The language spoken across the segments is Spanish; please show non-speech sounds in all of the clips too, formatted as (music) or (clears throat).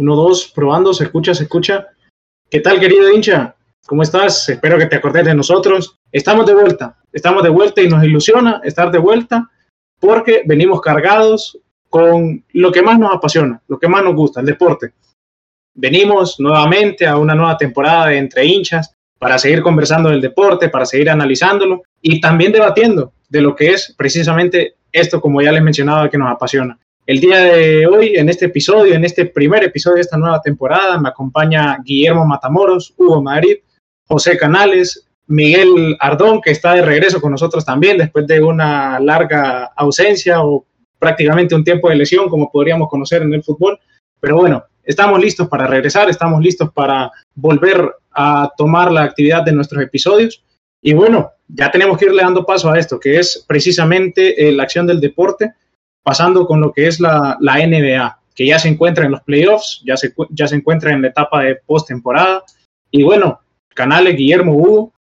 Uno, dos, probando, se escucha, se escucha. ¿Qué tal, querido hincha? ¿Cómo estás? Espero que te acordes de nosotros. Estamos de vuelta, estamos de vuelta y nos ilusiona estar de vuelta porque venimos cargados con lo que más nos apasiona, lo que más nos gusta, el deporte. Venimos nuevamente a una nueva temporada de Entre Hinchas para seguir conversando del deporte, para seguir analizándolo y también debatiendo de lo que es precisamente esto, como ya les mencionaba, que nos apasiona. El día de hoy, en este episodio, en este primer episodio de esta nueva temporada, me acompaña Guillermo Matamoros, Hugo Madrid, José Canales, Miguel Ardón, que está de regreso con nosotros también después de una larga ausencia o prácticamente un tiempo de lesión, como podríamos conocer en el fútbol. Pero bueno, estamos listos para regresar, estamos listos para volver a tomar la actividad de nuestros episodios. Y bueno, ya tenemos que irle dando paso a esto, que es precisamente eh, la acción del deporte pasando con lo que es la, la NBA, que ya se encuentra en los playoffs, ya se, ya se encuentra en la etapa de postemporada. Y bueno, Canales, Guillermo Hugo,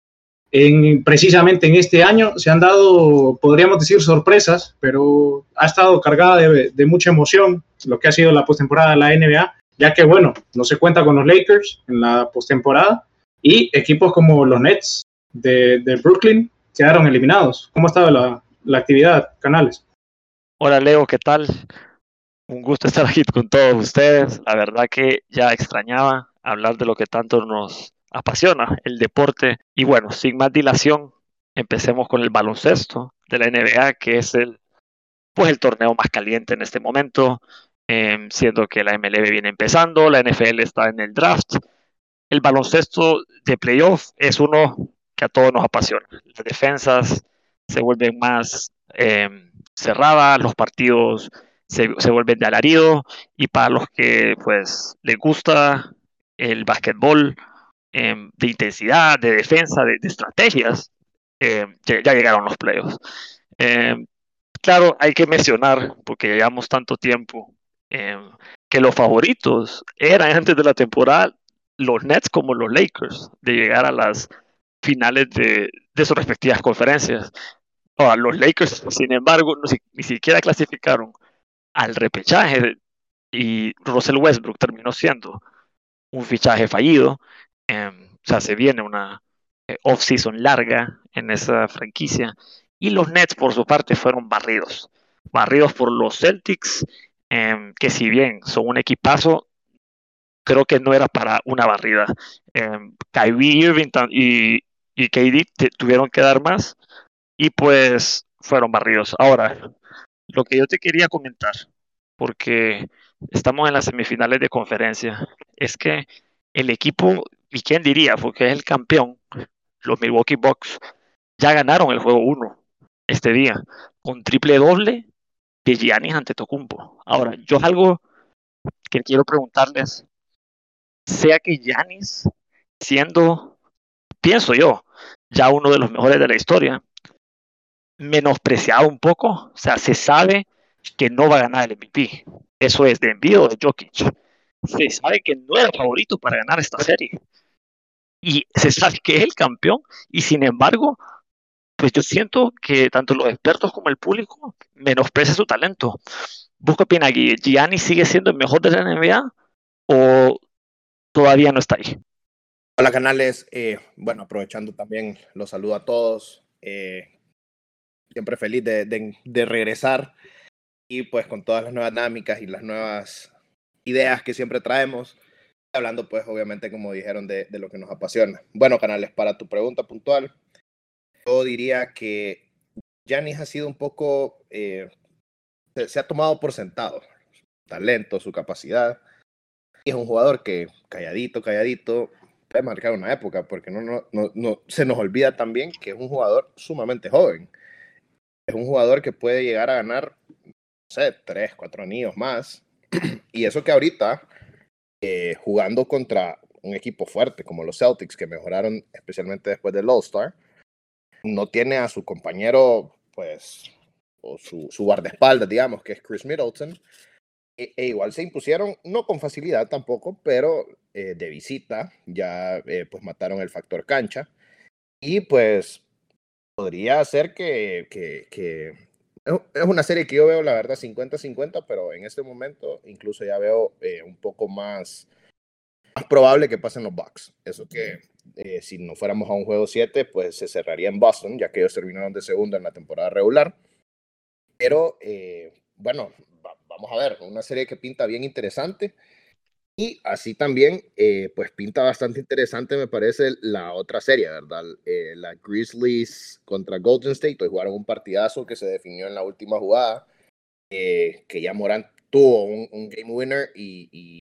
en, precisamente en este año se han dado, podríamos decir, sorpresas, pero ha estado cargada de, de mucha emoción lo que ha sido la postemporada de la NBA, ya que, bueno, no se cuenta con los Lakers en la postemporada y equipos como los Nets de, de Brooklyn quedaron eliminados. ¿Cómo ha estado la, la actividad, Canales? Hola Leo, ¿qué tal? Un gusto estar aquí con todos ustedes. La verdad que ya extrañaba hablar de lo que tanto nos apasiona, el deporte. Y bueno, sin más dilación, empecemos con el baloncesto de la NBA, que es el, pues el torneo más caliente en este momento, em, siendo que la MLB viene empezando, la NFL está en el draft. El baloncesto de playoff es uno que a todos nos apasiona. Las defensas se vuelven más eh, cerrada, los partidos se, se, vuelven de alarido y para los que pues les gusta el básquetbol eh, de intensidad, de defensa, de, estrategias, eh, ya, llegaron los playoffs. Eh, claro, hay que mencionar, porque llevamos tanto tiempo, que los favoritos eran antes de la temporada los Nets como los Lakers, de llegar a las finales de, de sus respectivas conferencias los Lakers, sin embargo, ni siquiera clasificaron al repechaje y Russell Westbrook terminó siendo un fichaje fallido. Eh, o sea, se viene una eh, off-season larga en esa franquicia. Y los Nets, por su parte, fueron barridos. Barridos por los Celtics, eh, que si bien son un equipazo, creo que no era para una barrida. Kyrie Irving y, y KD tuvieron que dar más y pues fueron barridos. Ahora, lo que yo te quería comentar, porque estamos en las semifinales de conferencia, es que el equipo, y quién diría, porque es el campeón, los Milwaukee Bucks, ya ganaron el juego 1 este día, con triple doble de Giannis ante Tocumpo. Ahora, yo algo que quiero preguntarles, sea que Giannis, siendo, pienso yo, ya uno de los mejores de la historia, menospreciado un poco. O sea, se sabe que no va a ganar el MVP. Eso es de envío de Jokic. Se sabe que no era favorito para ganar esta serie. Y se sabe que es el campeón. Y sin embargo, pues yo siento que tanto los expertos como el público menosprecian su talento. Busco qué opina ¿Gianni sigue siendo el mejor de la NBA o todavía no está ahí? Hola canales, eh, bueno, aprovechando también los saludo a todos. Eh, siempre feliz de, de, de, regresar y pues con todas las nuevas dinámicas y las nuevas ideas que siempre traemos, hablando pues obviamente como dijeron de, de lo que nos apasiona. Bueno, Canales, para tu pregunta puntual, yo diría que Janis ha sido un poco, eh, se, se, ha tomado por sentado su talento, su capacidad. Y es un jugador que calladito, calladito, puede marcar una época, porque no, no, no, no se nos olvida también que es un jugador sumamente joven es un jugador que puede llegar a ganar, no sé, tres, cuatro anillos más. (clears throat) y eso que ahorita, eh, jugando contra un equipo fuerte como los Celtics, que mejoraron especialmente después del All-Star, no tiene a su compañero, pues, o su, su guardaespaldas, digamos, que es Chris Middleton. E, e, igual se impusieron, no con facilidad tampoco, pero eh, de visita, ya eh, pues mataron el factor cancha. Y pues podría ser que, que, que es una serie que yo veo, la verdad, 50-50, pero en este momento incluso ya veo eh, un poco más, más, probable que pasen los Bucks. Eso que eh, si no fuéramos a un juego 7, pues se cerraría en Boston, ya que ellos terminaron de segundo en la temporada regular. Pero eh, bueno, vamos a ver, una serie que pinta bien interesante. Y así también, eh, pues pinta bastante interesante, me parece, la otra serie, ¿verdad? Eh, la Grizzlies contra Golden State. Hoy jugaron un partidazo que se definió en la última jugada, eh, que ya Morant tuvo un, game winner y,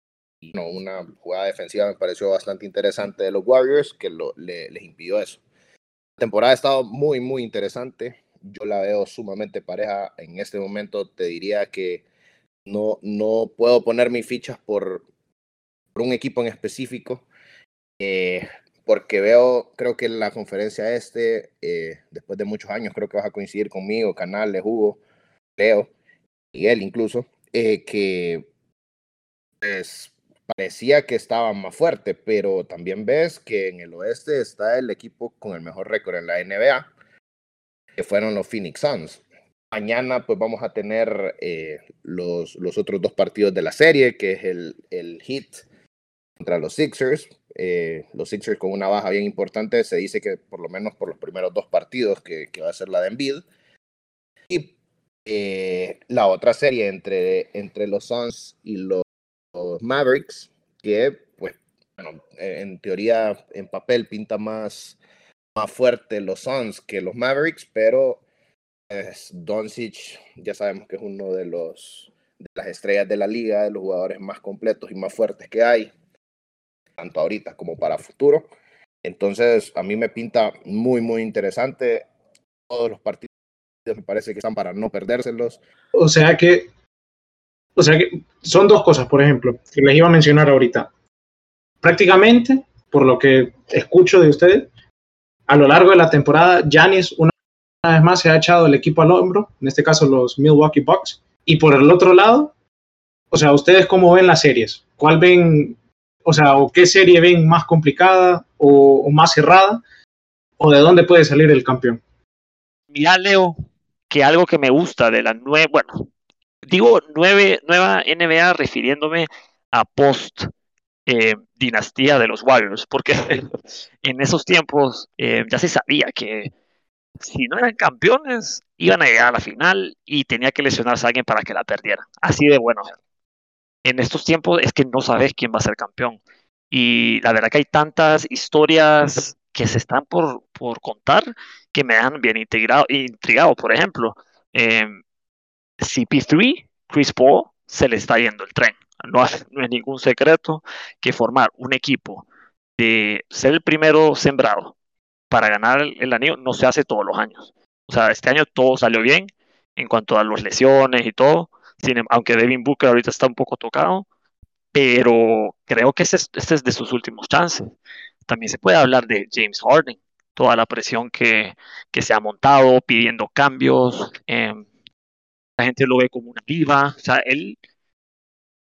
no, una jugada defensiva me pareció bastante interesante de los Warriors, que lo, les impidió eso. La temporada ha estado muy, muy interesante. Yo la veo sumamente pareja. En este momento te diría que no, no puedo poner mis fichas por, por un equipo en específico, eh, porque veo, creo que la conferencia este, eh, después de muchos años, creo que vas a coincidir conmigo, Canales, Hugo, Leo, Miguel incluso, eh, que pues, parecía que estaba más fuerte, pero también ves que en el oeste está el equipo con el mejor récord en la NBA, que fueron los Phoenix Suns. Mañana pues vamos a tener los, los otros dos partidos de la serie, que es el, el Heat contra los Sixers. Eh, los Sixers con una baja bien importante, se dice que por lo menos por los primeros dos partidos, que, que va a ser la de Embiid. Y eh, la otra serie entre, entre los Suns y los, Mavericks, que pues, bueno, en teoría, en papel pinta más, más fuerte los Suns que los Mavericks, pero es Doncic ya sabemos que es uno de los de las estrellas de la liga, de los jugadores más completos y más fuertes que hay tanto ahorita como para futuro. Entonces, a mí me pinta muy, muy interesante. Todos los partidos me parece que están para no perdérselos. O sea que, o sea que son dos cosas, por ejemplo, que les iba a mencionar ahorita. Prácticamente, por lo que escucho de ustedes, a lo largo de la temporada, Janis una vez más se ha echado el equipo al hombro, en este caso los Milwaukee Bucks. Y por el otro lado, o sea, ¿ustedes cómo ven las series? ¿Cuál ven o sea, o qué serie ven más complicada o, más cerrada, o de dónde puede salir el campeón. Mira, Leo, que algo que me gusta de la nueva, bueno, digo nueve, nueva NBA refiriéndome a post eh, dinastía de los Warriors, porque (laughs) en esos tiempos eh, ya se sabía que si no eran campeones, iban a llegar a la final y tenía que lesionarse a alguien para que la perdiera. Así de bueno en estos tiempos es que no sabes quién va a ser campeón. Y la verdad que hay tantas historias que se están por, por contar que me han bien integrado, intrigado. Por ejemplo, eh, CP3, Chris Paul, se le está yendo el tren. No, no es ningún secreto que formar un equipo de ser el primero sembrado para ganar el anillo no se hace todos los años. O sea, este año todo salió bien en cuanto a las lesiones y todo, Em, aunque Devin Booker ahorita está un poco tocado, pero creo que este es, de sus últimos chances. También se puede hablar de James Harden, toda la presión que, que se ha montado pidiendo cambios. Em, la gente lo ve como una viva. O sea, él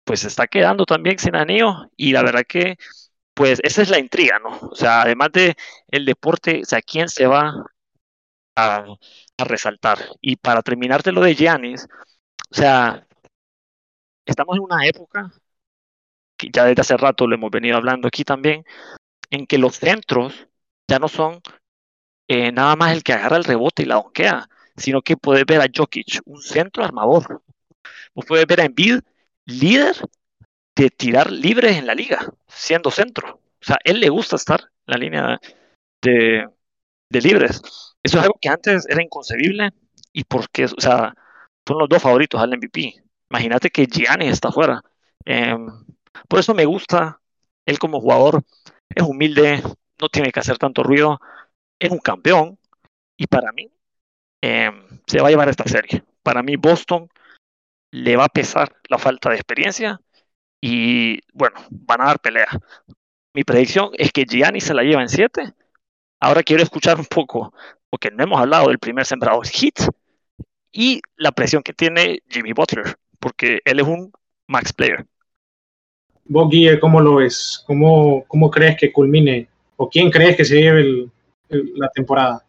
pues está quedando también sin anillo y la verdad que pues esa es la intriga, ¿no? O sea, además de el deporte, o sea, ¿quién se va a, a resaltar? Y para terminarte lo de Giannis, o sea, estamos en una época, que ya desde hace rato lo hemos venido hablando aquí también, en que los centros ya no son eh, nada más el que agarra el rebote y la donquea, sino que puedes ver a Jokic, un centro armador. Vos puedes ver a Embiid, líder de tirar libres en la liga, siendo centro. O sea, él le gusta estar en la línea de, de libres. Eso es algo que antes era inconcebible y porque, o sea, son los dos favoritos al MVP. Imagínate que Gianni está fuera. Em, por eso me gusta él como jugador. Es humilde, no tiene que hacer tanto ruido. Es un campeón. Y para mí, em, se va a llevar esta serie. Para mí, Boston le va a pesar la falta de experiencia. Y bueno, van a dar pelea. Mi predicción es que Gianni se la lleva en 7. Ahora quiero escuchar un poco, porque no hemos hablado del primer sembrado, Hit y la presión que tiene Jimmy Butler, porque él es un max player. Vos, Guille, ¿cómo lo ves? ¿Cómo, cómo crees que culmine? ¿O quién crees que se lleve la temporada?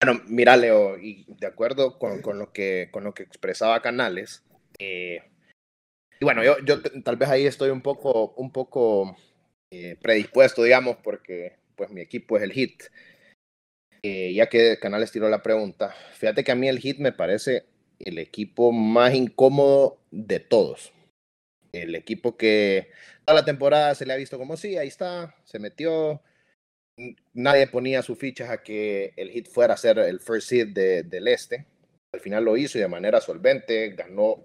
Bueno, mira, Leo, y de acuerdo con, con lo, que, con lo que expresaba Canales, eh, y bueno, yo, yo tal vez ahí estoy un poco, un poco eh, predispuesto, digamos, porque pues mi equipo es el HIT. Eh, ya que Canales tiró la pregunta, fíjate que a mí el HIT me parece el equipo más incómodo de todos. El equipo que toda la temporada se le ha visto como sí, ahí está, se metió, nadie ponía sus fichas a que el Hit fuera a ser el first seed del este. Al final lo hizo y de manera solvente ganó,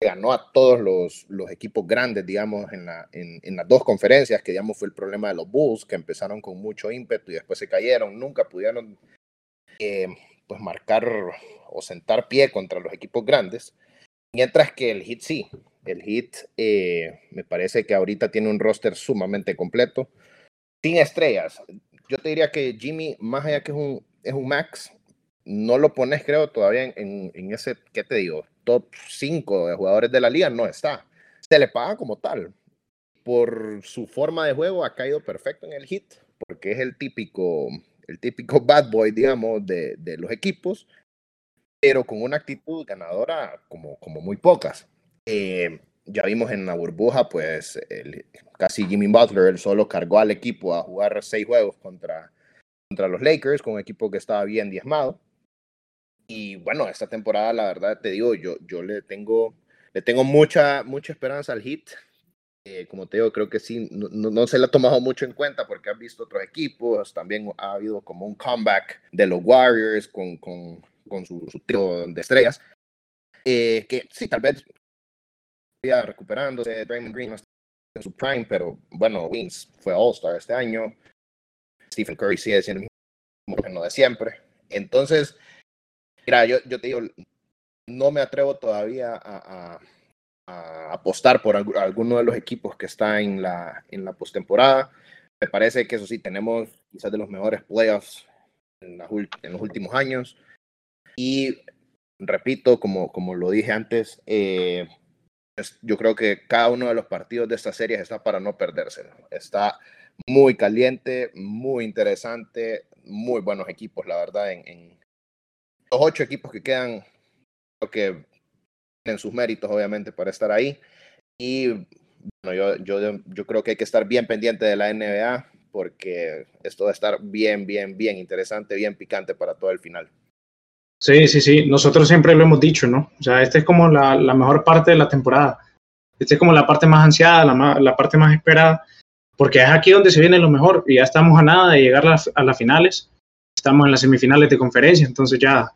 ganó a todos los, equipos grandes, digamos, en, la, en, las dos conferencias, que digamos fue el problema de los Bulls, que empezaron con mucho ímpetu y después se cayeron. Nunca pudieron eh, pues marcar o sentar pie contra los equipos grandes. Mientras que el Hit sí, el Hit eh, me parece que ahorita tiene un roster sumamente completo sin estrellas. Yo te diría que Jimmy, más allá que es un, es un max, no lo pones, creo, todavía en, en, ese, ¿qué te digo? Top 5 de jugadores de la liga, no está. Se le paga como tal. Por su forma de juego ha caído perfecto en el hit, porque es el típico, el típico (laughs) bad boy, digamos, de, de los equipos, pero con una actitud ganadora como, como muy pocas. Eh, ya vimos en la burbuja, pues casi Jimmy Butler, él solo cargó al equipo a jugar seis juegos contra, contra los Lakers, con un equipo que estaba bien diezmado. Y bueno, esta temporada, la verdad, te digo, yo, yo le tengo, le tengo mucha, mucha esperanza al Heat. Eh, como te digo, creo que sí, no, no, se le ha tomado mucho en cuenta porque has visto otros equipos, también ha habido como un comeback de los Warriors con, con, con su, su de estrellas. Eh, que sí, tal vez recuperándose, Draymond Green en su prime, pero bueno, Wings fue All-Star este año. Stephen Curry sigue siendo el mismo de siempre. Entonces, mira, yo, te digo, no me atrevo todavía a, apostar por alguno de los equipos que está en la, en la postemporada. Me parece que eso sí, tenemos quizás de los mejores playoffs en, los últimos años. Y repito, como, como lo dije antes, eh, yo creo que cada uno de los partidos de esta serie está para no perderse. Está muy caliente, muy interesante, muy buenos equipos, la verdad. En los ocho equipos que quedan, creo que tienen sus méritos, obviamente, para estar ahí. Y bueno, yo, yo, yo creo que hay que estar bien pendiente de la NBA porque esto va a estar bien, bien, bien interesante, bien picante para todo el final. Sí, sí, sí. Nosotros siempre lo hemos dicho, ¿no? O sea, esta es como la, la mejor parte de la temporada. Esta es como la parte más ansiada, la, la, parte más esperada, porque es aquí donde se viene lo mejor y ya estamos a nada de llegar a las, a las finales. Estamos en las semifinales de conferencia, entonces ya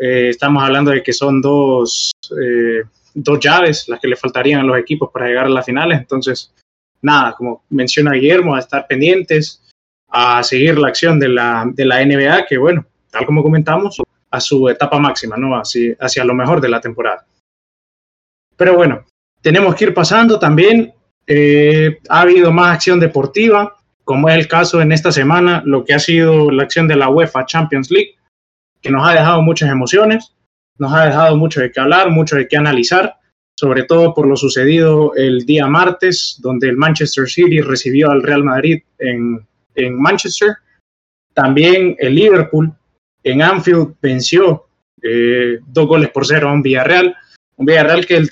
eh, estamos hablando de que son dos, eh, dos llaves las que le faltarían a los equipos para llegar a las finales. Entonces, nada, como menciona Guillermo, a estar pendientes, a seguir la acción de la, de la NBA, que bueno, tal como comentamos, a su etapa máxima, ¿no? Hacia, hacia lo mejor de la temporada. Pero bueno, tenemos que ir pasando también. Eh, ha habido más acción deportiva, como es el caso en esta semana, lo que ha sido la acción de la UEFA Champions League, que nos ha dejado muchas emociones, nos ha dejado mucho de qué hablar, mucho de qué analizar, sobre todo por lo sucedido el día martes, donde el Manchester City recibió al Real Madrid en, en Manchester. También el Liverpool en Anfield venció eh, dos goles por cero a un Villarreal. Un Villarreal que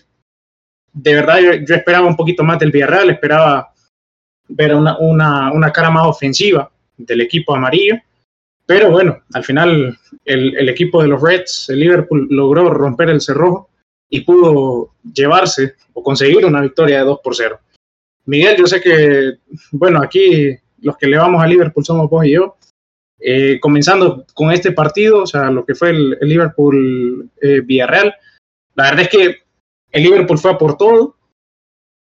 de verdad yo, esperaba un poquito más del Villarreal, esperaba ver una, una, una, cara más ofensiva del equipo amarillo. Pero bueno, al final el, el, equipo de los Reds, el Liverpool, logró romper el cerrojo y pudo llevarse o conseguir una victoria de 2 por 0. Miguel, yo sé que, bueno, aquí los que le vamos a Liverpool somos vos y yo, eh, comenzando con este partido, o sea, lo que fue el, el Liverpool eh, la verdad es que el Liverpool fue por todo.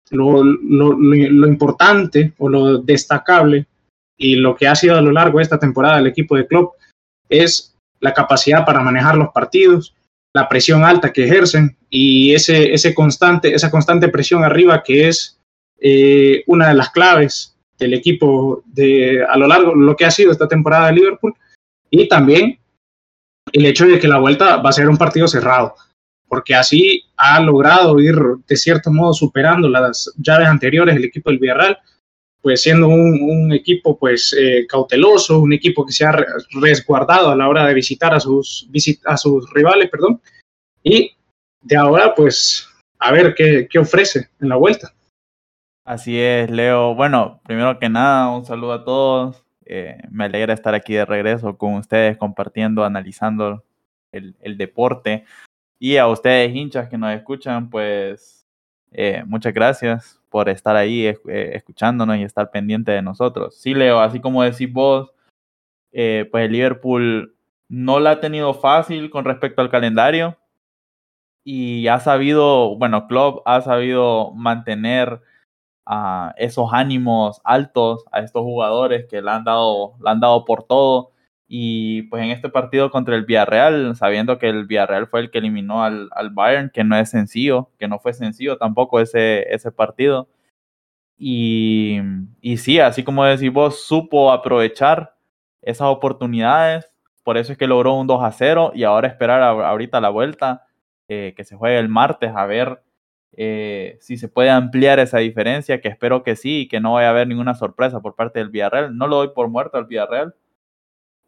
Lo, lo, importante o lo destacable y lo que ha sido a lo largo de esta temporada el equipo de club es la capacidad para manejar los partidos, la presión alta que ejercen y ese, ese constante, esa constante presión arriba que es eh, una de las claves del equipo de, a lo largo lo que ha sido esta temporada de Liverpool y también el hecho de que la vuelta va a ser un partido cerrado, porque así ha logrado ir de cierto modo superando las llaves anteriores el equipo del Villarreal pues siendo un, equipo pues eh, cauteloso, un equipo que se ha resguardado a la hora de visitar a sus, a sus rivales, perdón, y de ahora pues a ver qué, qué ofrece en la vuelta. Así es, Leo. Bueno, primero que nada, un saludo a todos. Eh, me alegra estar aquí de regreso con ustedes, compartiendo, analizando el, el deporte. Y a ustedes, hinchas que nos escuchan, pues eh, muchas gracias por estar ahí eh, escuchándonos y estar pendiente de nosotros. Sí, Leo, así como decís vos, eh, pues el Liverpool no la ha tenido fácil con respecto al calendario y ha sabido, bueno, Klopp ha sabido mantener uh, esos ánimos altos a estos jugadores que le han dado, le han dado por todo y pues en este partido contra el Villarreal, sabiendo que el Villarreal fue el que eliminó al, al Bayern, que no es sencillo, que no fue sencillo tampoco ese, ese partido. Y, y sí, así como decís vos, supo aprovechar esas oportunidades, por eso es que logró un 2 a 0 y ahora esperar ahorita la vuelta, eh, que se juegue el martes, a ver eh, si se puede ampliar esa diferencia, que espero que sí y que no vaya a haber ninguna sorpresa por parte del Villarreal. No lo doy por muerto al Villarreal,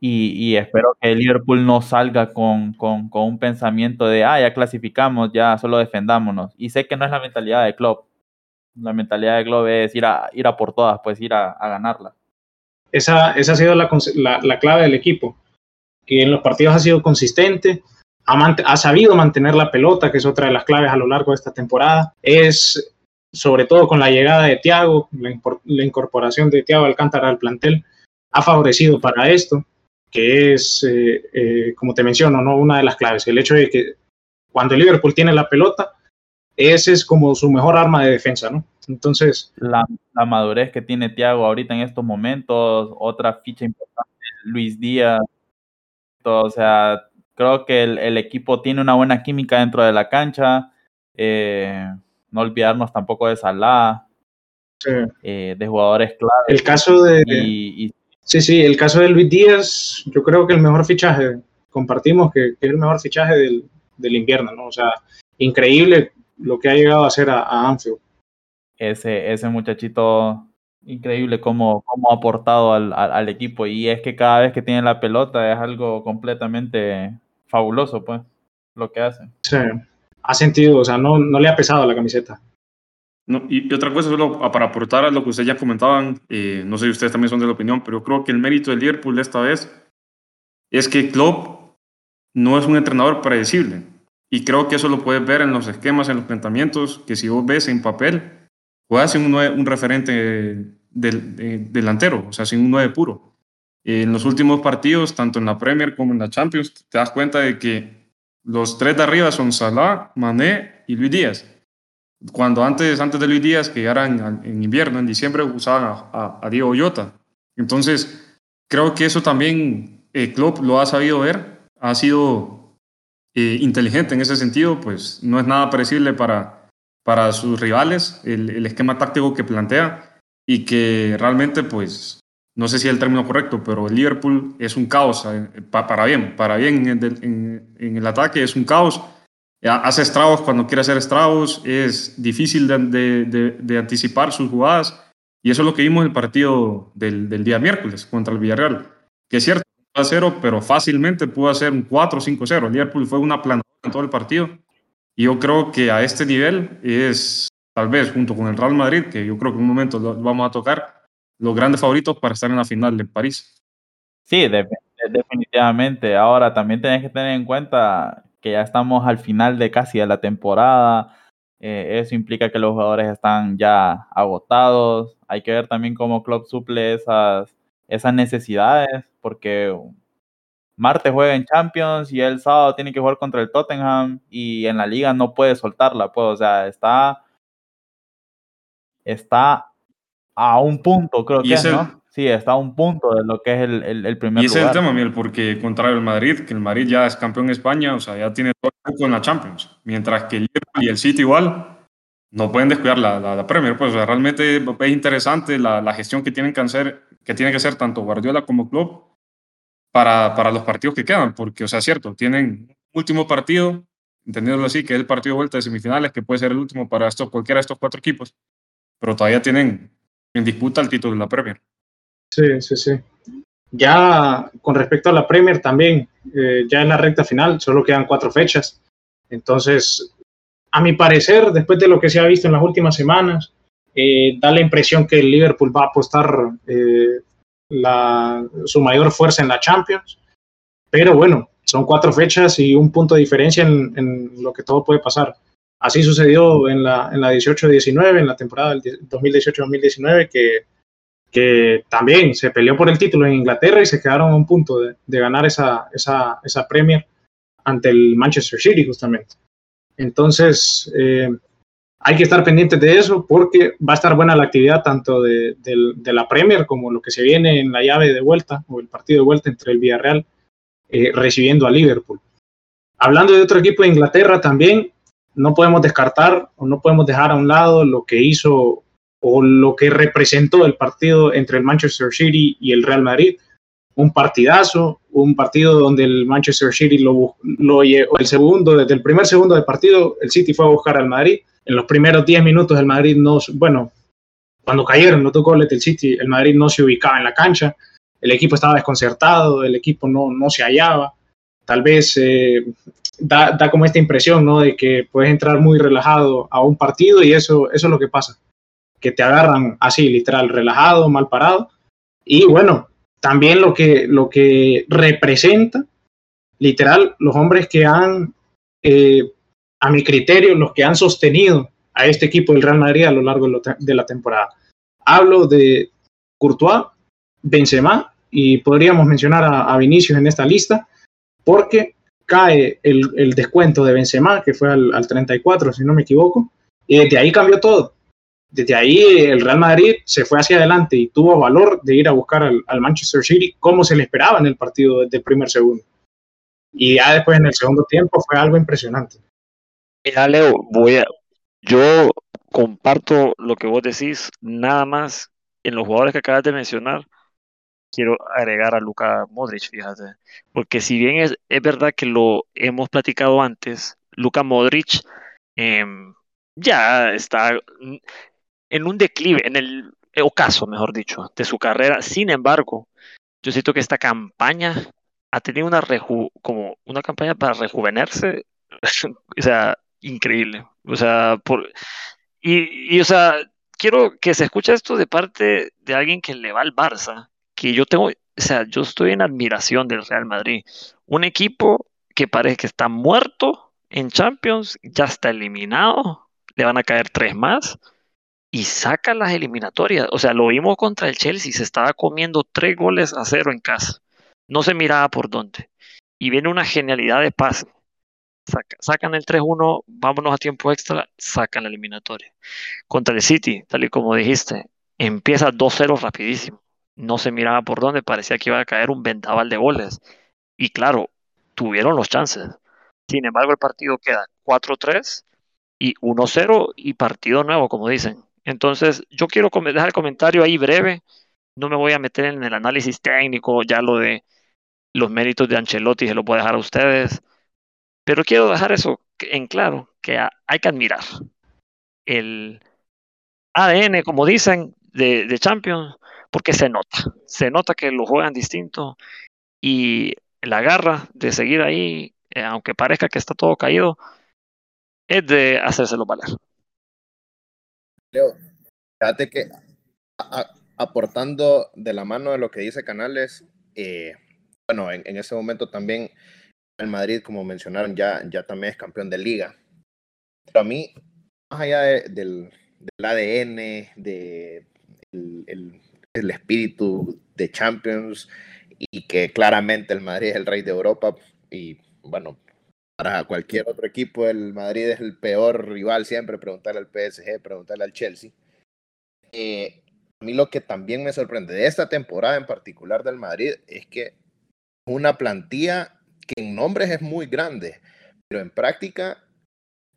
y, espero que Liverpool no salga con, con, con, un pensamiento de, ah, ya clasificamos, ya solo defendámonos. Y sé que no es la mentalidad de Klopp. La mentalidad de Klopp es ir a, ir a por todas, pues ir a, a ganarla. Esa, esa ha sido la, la, la, clave del equipo, que en los partidos ha sido consistente, ha, ha sabido mantener la pelota, que es otra de las claves a lo largo de esta temporada. Es sobre todo con la llegada de Thiago, la, la incorporación de Thiago Alcántara al plantel, ha favorecido para esto que es, eh, eh, como te menciono, ¿no? una de las claves, el hecho de que cuando el Liverpool tiene la pelota, ese es como su mejor arma de defensa, ¿no? Entonces... La, la madurez que tiene Thiago ahorita en estos momentos, otra ficha importante, Luis Díaz, o sea, creo que el, el equipo tiene una buena química dentro de la cancha, eh, no olvidarnos tampoco de Salah, sí. de jugadores claves. El caso de... Y, y Sí, sí, el caso de Luis Díaz, yo creo que el mejor fichaje, compartimos que, que es el mejor fichaje del, del, invierno, ¿no? O sea, increíble lo que ha llegado a hacer a, a Anfield. Ese, ese muchachito, increíble cómo, cómo ha aportado al, al, al, equipo y es que cada vez que tiene la pelota es algo completamente fabuloso, pues, lo que hace. Sí, ha sentido, o sea, no, no le ha pesado la camiseta. Y, otra cosa, solo para aportar a lo que ustedes ya comentaban, eh, no sé si ustedes también son de la opinión, pero yo creo que el mérito del Liverpool esta vez es que Klopp no es un entrenador predecible. Y creo que eso lo puedes ver en los esquemas, en los planteamientos, que si vos ves en papel, puede ser un, un referente del, de, delantero, o sea, sin un 9 puro. Eh, en los últimos partidos, tanto en la Premier como en la Champions, te das cuenta de que los tres de arriba son Salah, Mané y Luis Díaz cuando antes, antes de Luis Díaz, que era en, en invierno, en diciembre, usaban a, a, a, Diego Yota. Entonces, creo que eso también eh, Klopp lo ha sabido ver, ha sido eh, inteligente en ese sentido, pues no es nada parecible para, para sus rivales, el, el, esquema táctico que plantea y que realmente, pues, no sé si es el término correcto, pero el Liverpool es un caos, eh, para bien, para bien en, en, en el ataque es un caos hace estragos cuando quiere hacer estragos, es difícil de, de, de, anticipar sus jugadas. Y eso es lo que vimos en el partido del, del día miércoles contra el Villarreal. Que es cierto, 0, pero fácilmente pudo hacer un 4-5-0. El Liverpool fue una planadora en todo el partido. Y yo creo que a este nivel es, tal vez, junto con el Real Madrid, que yo creo que en un momento lo vamos a tocar, los grandes favoritos para estar en la final de París. Sí, de, definitivamente. Ahora también tenés que tener en cuenta que ya estamos al final de casi de la temporada. Eh, eso implica que los jugadores están ya agotados. Hay que ver también cómo Club suple esas, esas necesidades, porque martes juega en Champions y el sábado tiene que jugar contra el Tottenham y en la liga no puede soltarla, pues, o sea, está, está a un punto, creo que ¿no? Sí, está a un punto de lo que es el, el, el primer lugar. Y ese lugar. es el tema, Miel, porque contrario al Madrid, que el Madrid ya es campeón de España, o sea, ya tiene todo el en la Champions, mientras que el Liverpool y el City igual no pueden descuidar la, la, la Premier. Pues o sea, realmente es interesante la, la, gestión que tienen que hacer, que tiene que hacer tanto Guardiola como Klopp para, para los partidos que quedan, porque, o sea, es cierto, tienen un último partido, entendiéndolo así, que es el partido de vuelta de semifinales, que puede ser el último para estos, cualquiera de estos cuatro equipos, pero todavía tienen en disputa el título de la Premier. Sí, sí, sí. Ya con respecto a la Premier también, eh, ya en la recta final, solo quedan cuatro fechas. Entonces, a mi parecer, después de lo que se ha visto en las últimas semanas, eh, da la impresión que el Liverpool va a apostar eh, la, su mayor fuerza en la Champions. Pero bueno, son cuatro fechas y un punto de diferencia en, en lo que todo puede pasar. Así sucedió en la, en la 18-19, en la temporada del 2018-2019, que, que también se peleó por el título en Inglaterra y se quedaron a un punto de, ganar esa, esa, esa Premier ante el Manchester City justamente. Entonces, eh, hay que estar pendientes de eso porque va a estar buena la actividad tanto de, la Premier como lo que se viene en la llave de vuelta o el partido de vuelta entre el Villarreal eh, recibiendo a Liverpool. Hablando de otro equipo de Inglaterra también, no podemos descartar o no podemos dejar a un lado lo que hizo o lo que representó el partido entre el Manchester City y el Real Madrid. Un partidazo, un partido donde el Manchester City lo, lo el segundo, desde el primer segundo del partido, el City fue a buscar al Madrid. En los primeros 10 minutos el Madrid no, bueno, cuando cayeron los dos goles del City, el Madrid no se ubicaba en la cancha, el equipo estaba desconcertado, el equipo no, no se hallaba. Tal vez eh, da, da, como esta impresión, ¿no? De que puedes entrar muy relajado a un partido y eso, eso es lo que pasa, que te agarran así, literal, relajado, mal parado. Y bueno, también lo que, lo que representa, literal, los hombres que han, eh, a mi criterio, los que han sostenido a este equipo del Real Madrid a lo largo de la temporada. Hablo de Courtois, Benzema y podríamos mencionar a, a Vinicius en esta lista, porque cae el, el, descuento de Benzema, que fue al, al, 34, si no me equivoco, y desde ahí cambió todo. Desde ahí el Real Madrid se fue hacia adelante y tuvo valor de ir a buscar al, al Manchester City como se le esperaba en el partido desde el primer segundo. Y ya después en el segundo tiempo fue algo impresionante. Mira, Leo, voy a, yo comparto lo que vos decís, nada más en los jugadores que acabas de mencionar, quiero agregar a Luka Modric, fíjate. Porque si bien es, es verdad que lo hemos platicado antes, Luka Modric eh, ya está en un declive, en el ocaso, mejor dicho, de su carrera. Sin embargo, yo siento que esta campaña ha tenido una reju como una campaña para rejuvenerse, (laughs) o sea, increíble. O sea, por y, y, o sea, quiero que se escuche esto de parte de alguien que le va al Barça, que yo tengo, o sea, yo estoy en admiración del Real Madrid. Un equipo que parece que está muerto en Champions, ya está eliminado, le van a caer tres más y saca las eliminatorias. O sea, lo vimos contra el Chelsea, se estaba comiendo tres goles a cero en casa. No se miraba por dónde. Y viene una genialidad de pase. Saca, sacan el 3-1, vámonos a tiempo extra, sacan la eliminatoria. Contra el City, tal y como dijiste, empieza 2-0 rapidísimo no se miraba por dónde, parecía que iba a caer un vendaval de goles. Y claro, tuvieron los chances. Sin embargo, el partido queda 4-3 y 1-0 y partido nuevo, como dicen. Entonces, yo quiero dejar el comentario ahí breve. No me voy a meter en el análisis técnico, ya lo de los méritos de Ancelotti se lo puedo dejar a ustedes. Pero quiero dejar eso en claro, que hay que admirar el ADN, como dicen, de, Champions, porque se nota, se nota que lo juegan distinto y la garra de seguir ahí, eh, aunque parezca que está todo caído, es de hacérselo valer. Leo, fíjate que aportando de la mano de lo que dice Canales, eh, bueno, en, ese momento también el Madrid, como mencionaron, ya, ya también es campeón de liga. Pero a mí, más allá de, del, del ADN, de el, el espíritu de Champions y que claramente el Madrid es el rey de Europa y bueno, para cualquier otro equipo el Madrid es el peor rival siempre, preguntarle al PSG, preguntarle al Chelsea. Eh, a mí lo que también me sorprende de esta temporada en particular del Madrid es que una plantilla que en nombres es muy grande, pero en práctica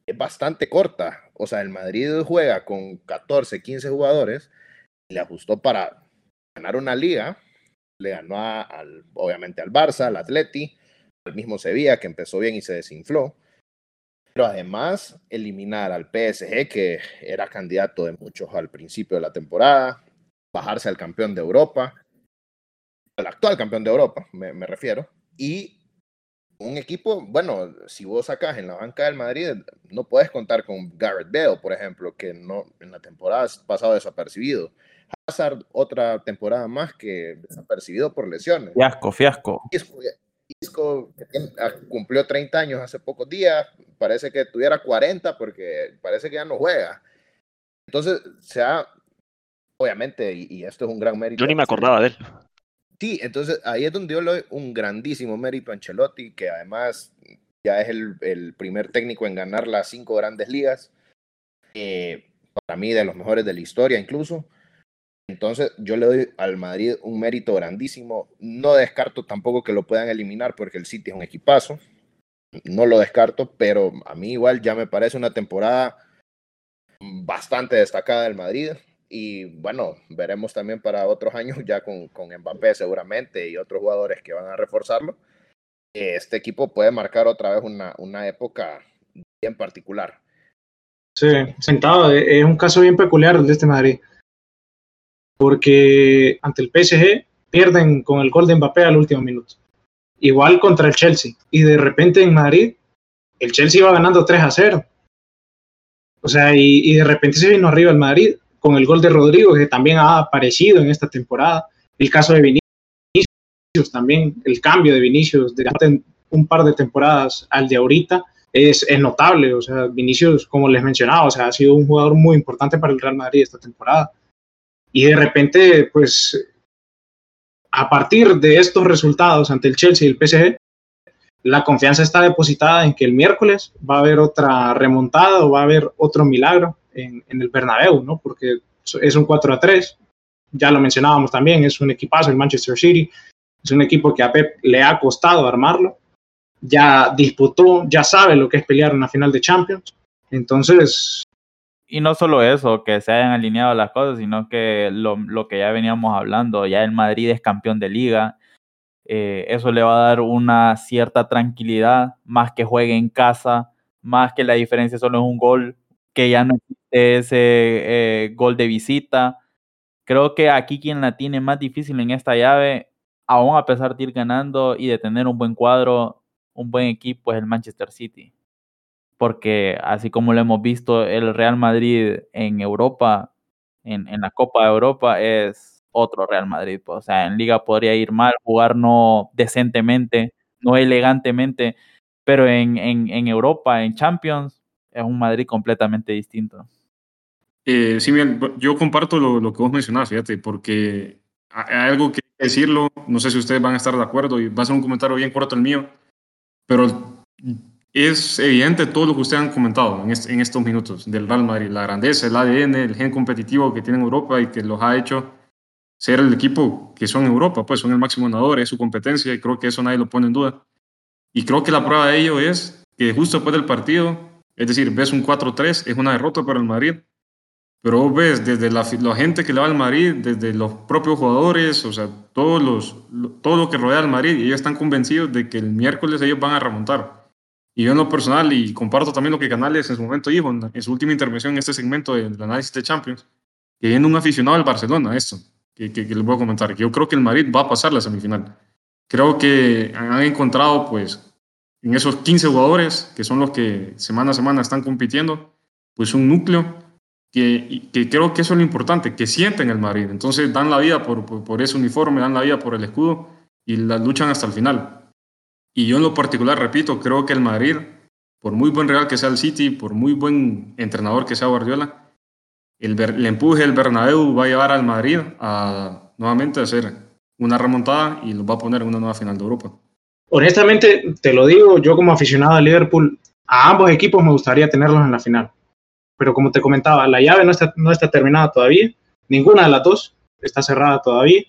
es bastante corta. O sea, el Madrid juega con 14, 15 jugadores y le ajustó para ganar una liga, le ganó a, al, obviamente al Barça, al Atleti, al mismo Sevilla que empezó bien y se desinfló, pero además eliminar al PSG que era candidato de muchos al principio de la temporada, bajarse al campeón de Europa, al actual campeón de Europa, me, me refiero, y un equipo, bueno, si vos sacas en la banca del Madrid, no puedes contar con Garrett Bale, por ejemplo, que no en la temporada pasado desapercibido. Hazard, otra temporada más que desapercibido por lesiones. Fiasco, fiasco. Isco, que ah, cumplió 30 años hace pocos días, parece que tuviera 40 porque parece que ya no juega. Entonces, se ha, obviamente, y, y esto es un gran mérito. Yo ni me acordaba de él. Sí, entonces ahí es donde yo le doy un grandísimo mérito a Ancelotti, que además ya es el, el primer técnico en ganar las cinco grandes ligas, eh, para mí de los mejores de la historia incluso. Entonces yo le doy al Madrid un mérito grandísimo. No descarto tampoco que lo puedan eliminar porque el City es un equipazo. No lo descarto, pero a mí igual ya me parece una temporada bastante destacada del Madrid y bueno, veremos también para otros años ya con, con Mbappé seguramente y otros jugadores que van a reforzarlo. Este equipo puede marcar otra vez una, una época bien particular. Sí, sentado, es un caso bien peculiar de este Madrid. Porque ante el PSG pierden con el gol de Mbappé al último minuto. Igual contra el Chelsea. Y de repente en Madrid, el Chelsea iba ganando 3 a 0. O sea, y, de repente se vino arriba el Madrid con el gol de Rodrigo, que también ha aparecido en esta temporada. El caso de Vinicius también, el cambio de Vinicius de un par de temporadas al de ahorita es, es, notable. O sea, Vinicius, como les mencionaba, o sea, ha sido un jugador muy importante para el Real Madrid esta temporada. Y de repente, pues, a partir de estos resultados ante el Chelsea y el PSG, la confianza está depositada en que el miércoles va a haber otra remontada o va a haber otro milagro en, en el Bernabéu, ¿no? Porque es un 4 a 3, ya lo mencionábamos también, es un equipazo el Manchester City, es un equipo que a Pep le ha costado armarlo, ya disputó, ya sabe lo que es pelear una final de Champions, entonces... Y no solo eso, que se hayan alineado las cosas, sino que lo, lo que ya veníamos hablando, ya el Madrid es campeón de liga, eh, eso le va a dar una cierta tranquilidad, más que juegue en casa, más que la diferencia solo es un gol, que ya no existe ese eh, gol de visita. Creo que aquí quien la tiene más difícil en esta llave, aún a pesar de ir ganando y de tener un buen cuadro, un buen equipo, es el Manchester City. Porque así como lo hemos visto, el Real Madrid en Europa, en, en la Copa de Europa, es otro Real Madrid. Pues. O sea, en liga podría ir mal, jugar no decentemente, no elegantemente, pero en, en, en Europa, en Champions, es un Madrid completamente distinto. Eh, sí, bien, yo comparto lo, lo, que vos mencionás, fíjate, porque hay algo que decirlo, no sé si ustedes van a estar de acuerdo y va a ser un comentario bien corto el mío, pero es evidente todo lo que ustedes han comentado en, en estos minutos del Real Madrid, la grandeza, el ADN, el gen competitivo que tiene Europa y que los ha hecho ser el equipo que son en Europa, pues son el máximo ganador, es su competencia y creo que eso nadie lo pone en duda. Y creo que la prueba de ello es que justo después del partido, es decir, ves un 4-3, es una derrota para el Madrid, pero ves desde la, la, gente que le va al Madrid, desde los propios jugadores, o sea, todos los, todo lo que rodea al Madrid, y ellos están convencidos de que el miércoles ellos van a remontar. Y yo en lo personal, y comparto también lo que Canales en su momento dijo, en su última intervención en este segmento del análisis de Champions, que viene un aficionado del Barcelona, esto que, que, que, les voy a comentar. Yo creo que el Madrid va a pasar la semifinal. Creo que han encontrado, pues, en esos 15 jugadores, que son los que semana a semana están compitiendo, pues un núcleo que, que creo que eso es lo importante, que sienten el Madrid. Entonces dan la vida por, por, por, ese uniforme, dan la vida por el escudo y la luchan hasta el final. Y yo en lo particular, repito, creo que el Madrid, por muy buen real que sea el City, por muy buen entrenador que sea Guardiola, el, el empuje del Bernabéu va a llevar al Madrid a nuevamente hacer una remontada y lo va a poner en una nueva final de Europa. Honestamente, te lo digo, yo como aficionado a Liverpool, a ambos equipos me gustaría tenerlos en la final. Pero como te comentaba, la llave no está, no está terminada todavía, ninguna de las dos está cerrada todavía.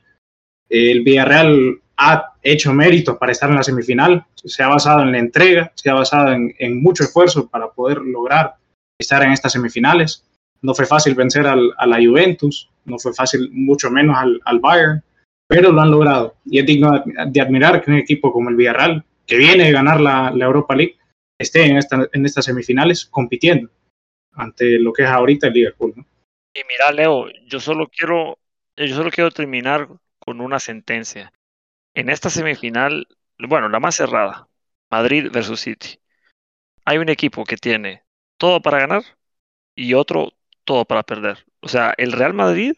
El Villarreal ha hecho méritos para estar en la semifinal, se ha basado en la entrega, se ha basado en, en mucho esfuerzo para poder lograr estar en estas semifinales no fue fácil vencer al, a la Juventus, no fue fácil mucho menos al, al, Bayern, pero lo han logrado. Y es digno de admirar que un equipo como el Villarreal, que viene de ganar la, la Europa League, esté en, esta, en estas semifinales compitiendo ante lo que es ahorita el Liverpool. ¿no? Y mira, Leo, yo solo quiero yo solo quiero terminar con una sentencia. En esta semifinal, bueno, la más cerrada, Madrid versus City. Hay un equipo que tiene todo para ganar y otro todo para perder. O sea, el Real Madrid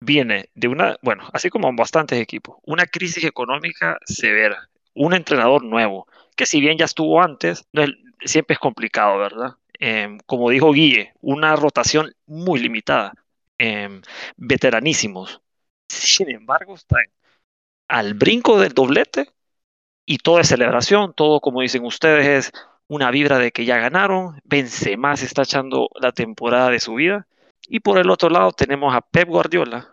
viene de una, bueno, así como bastantes equipos, una crisis económica severa, un entrenador nuevo, que si bien ya estuvo antes, siempre es complicado, ¿verdad? Em, como dijo Guille, una rotación muy limitada, em, veteranísimos. Sin embargo, están al brinco del doblete y todo es celebración, todo como dicen ustedes es una vibra de que ya ganaron, Benzema se está echando la temporada de su vida y por el otro lado tenemos a Pep Guardiola,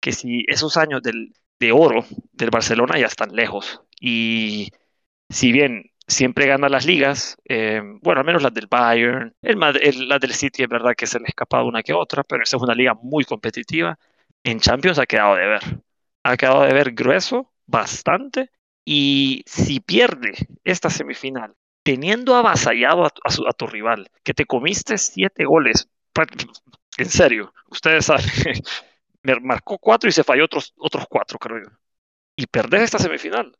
que si esos años del, de oro del Barcelona ya están lejos. Y si bien siempre gana las ligas, eh, bueno, al menos las del Bayern, el, la del City es verdad que se le ha escapado una que otra, pero esa es una liga muy competitiva. En Champions ha quedado de ver. Quedado de ver grueso, bastante. Y si pierde esta semifinal, teniendo avasallado a, a tu rival, que te comiste siete goles en serio, ustedes saben, (laughs) me marcó cuatro y se falló otros, otros cuatro, creo yo. Y perder esta semifinal.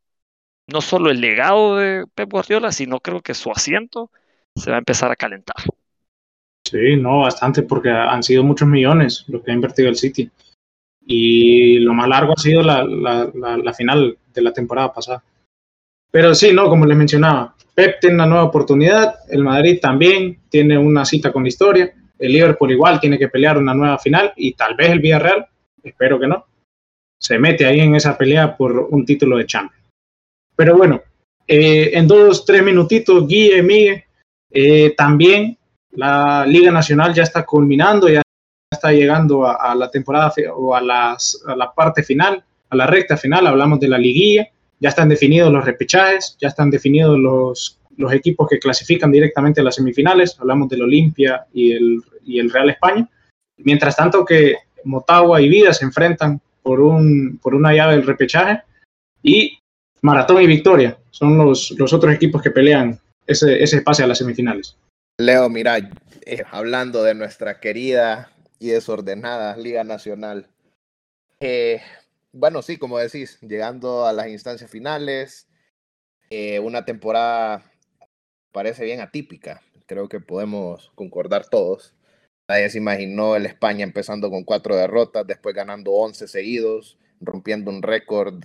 No solo el legado de Pep Guardiola, sino creo que su asiento se va a empezar a calentar. Sí, no, bastante, porque han sido muchos millones lo que ha invertido el City. Y lo más largo ha sido la, la, la, final de la temporada pasada. Pero sí, no, como les mencionaba, Pep tiene una nueva oportunidad, el Madrid también tiene una cita con la historia el Liverpool igual tiene que pelear una nueva final y tal vez el Villarreal, espero que no, se mete ahí en esa pelea por un título de Champions. Pero bueno, eh, en dos, tres minutitos, Guille, Miguel, eh, también la Liga Nacional ya está culminando, ya está llegando a, la temporada o a, las, a la parte final, a la recta final, hablamos de la liguilla, ya están definidos los repechajes, ya están definidos los los equipos que clasifican directamente a las semifinales, hablamos del Olimpia y el, y el Real España. Mientras tanto que Motagua y Vida se enfrentan por, un, por una llave del repechaje y Maratón y Victoria son los, los otros equipos que pelean ese, ese a las semifinales. Leo, mira, eh, hablando de nuestra querida y desordenada Liga Nacional, eh, bueno, sí, como decís, llegando a las instancias finales, eh, una temporada parece bien atípica. Creo que podemos concordar todos. Nadie se imaginó el España empezando con cuatro derrotas, después ganando 11 seguidos, rompiendo un récord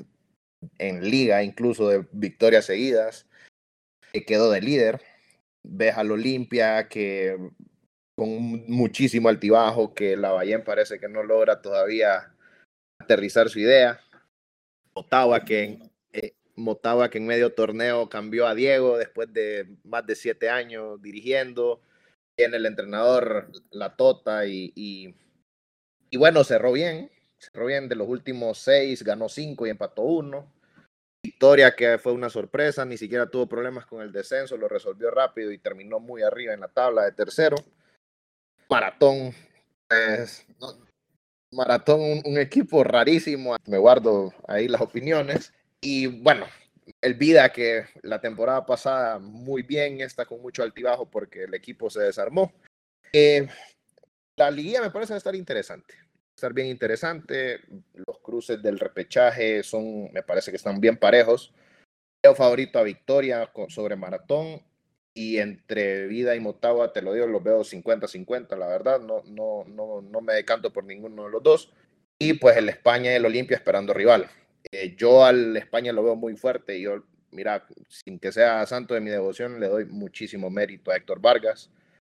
en liga, incluso de victorias seguidas. Que quedó de líder. Ves al Olimpia que con muchísimo altibajo, que la Bayern parece que no logra todavía aterrizar su idea. Ottawa que Motagua que en medio torneo cambió a Diego después de más de siete años dirigiendo. Tiene el entrenador La Tota y, y, bueno, cerró bien. Cerró bien de los últimos seis, ganó cinco y empató uno. Victoria que fue una sorpresa, ni siquiera tuvo problemas con el descenso, lo resolvió rápido y terminó muy arriba en la tabla de tercero. Maratón, pues, Maratón, un, equipo rarísimo. Me guardo ahí las opiniones. Y bueno, el Vida que la temporada pasada muy bien, está con mucho altibajo porque el equipo se desarmó. Eh, la liguilla me parece estar interesante, estar bien interesante. Los cruces del repechaje son, me parece que están bien parejos. Veo favorito a Victoria sobre Maratón y entre Vida y Motagua, te lo digo, los veo 50-50, la verdad, no, no, no, no me decanto por ninguno de los dos. Y pues el España y el Olimpia esperando rival. Eh, yo al España lo veo muy fuerte yo, mira, sin que sea santo de mi devoción, le doy muchísimo mérito a Héctor Vargas,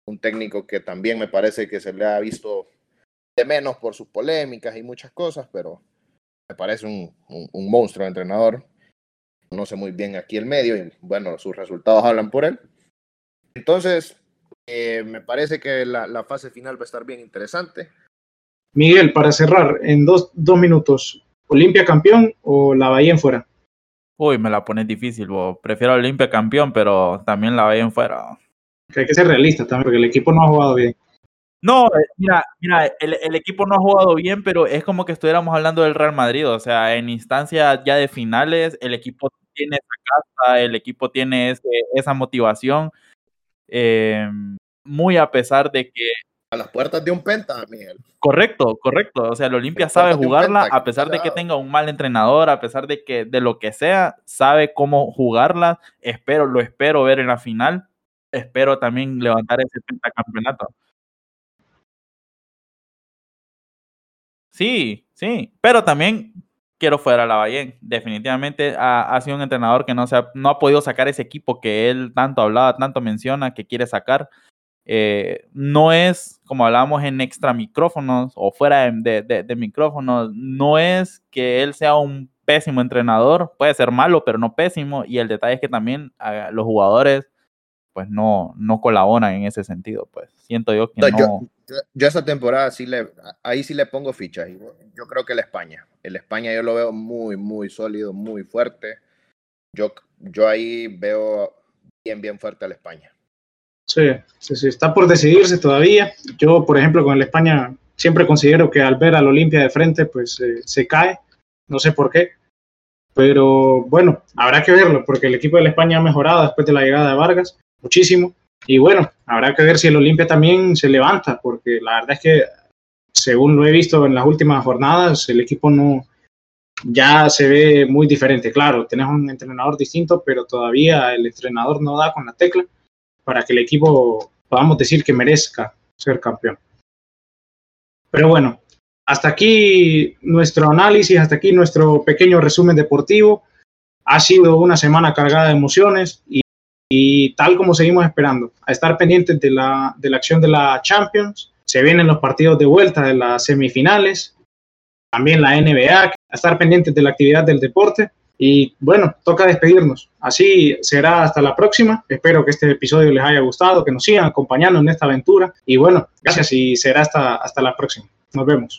un técnico que también me parece que se le ha visto de menos por sus polémicas y muchas cosas, pero me parece un, un, monstruo de entrenador. Conoce muy bien aquí el medio y bueno, sus resultados hablan por él. Entonces, eh, me parece que la, la, fase final va a estar bien interesante. Miguel, para cerrar, en dos, dos minutos, Olimpia campeón o la Bahía en fuera? Uy, me la pones difícil, bo. prefiero Olimpia campeón, pero también la Bahía en fuera. hay que ser realista también, porque el equipo no ha jugado bien. No, eh, mira, mira, el, equipo no ha jugado bien, pero es como que estuviéramos hablando del Real Madrid, o sea, en instancia ya de finales, el equipo tiene esa casa, el equipo tiene esa motivación, em, muy a pesar de que A las puertas de un penta, Miguel. Correcto, correcto. O sea, el Olimpia sabe jugarla a pesar de que tenga un mal entrenador, a pesar de que de lo que sea, sabe cómo jugarla. Espero, lo espero ver en la final. Espero también levantar ese pentacampeonato. Sí, sí, pero también quiero fuera a la Bahía. Definitivamente ha, sido un entrenador que no, se ha, no ha podido sacar ese equipo que él tanto hablaba, tanto menciona, que quiere sacar. Eh, no es, como hablábamos en extra micrófonos o fuera de, de, micrófonos, no es que él sea un pésimo entrenador, puede ser malo, pero no pésimo. Y el detalle es que también ah, los jugadores pues no, no colaboran en ese sentido, pues siento yo que no. Yo, yo, esa temporada sí le, ahí sí le pongo fichas. Yo creo que el España, el España yo lo veo muy, muy sólido, muy fuerte. Yo, yo ahí veo bien, bien fuerte al España. Sí, sí, sí, está por decidirse todavía. Yo, por ejemplo, con el España siempre considero que al ver al Olimpia de frente, pues eh, se cae. No sé por qué. Pero bueno, habrá que verlo, porque el equipo de la España ha mejorado después de la llegada de Vargas muchísimo. Y bueno, habrá que ver si el Olimpia también se levanta, porque la verdad es que, según lo he visto en las últimas jornadas, el equipo no ya se ve muy diferente. Claro, tenemos un entrenador distinto, pero todavía el entrenador no da con la tecla para que el equipo podamos decir que merezca ser campeón. Pero bueno, hasta aquí nuestro análisis, hasta aquí nuestro pequeño resumen deportivo. Ha sido una semana cargada de emociones y y tal como seguimos esperando, a estar pendientes de la, de la acción de la Champions. Se vienen los partidos de vuelta de las semifinales, también la NBA, a estar pendientes de la actividad del deporte. Y bueno, toca despedirnos. Así será hasta la próxima. Espero que este episodio les haya gustado, que nos sigan acompañando en esta aventura. Y bueno, gracias y será hasta, hasta la próxima. Nos vemos.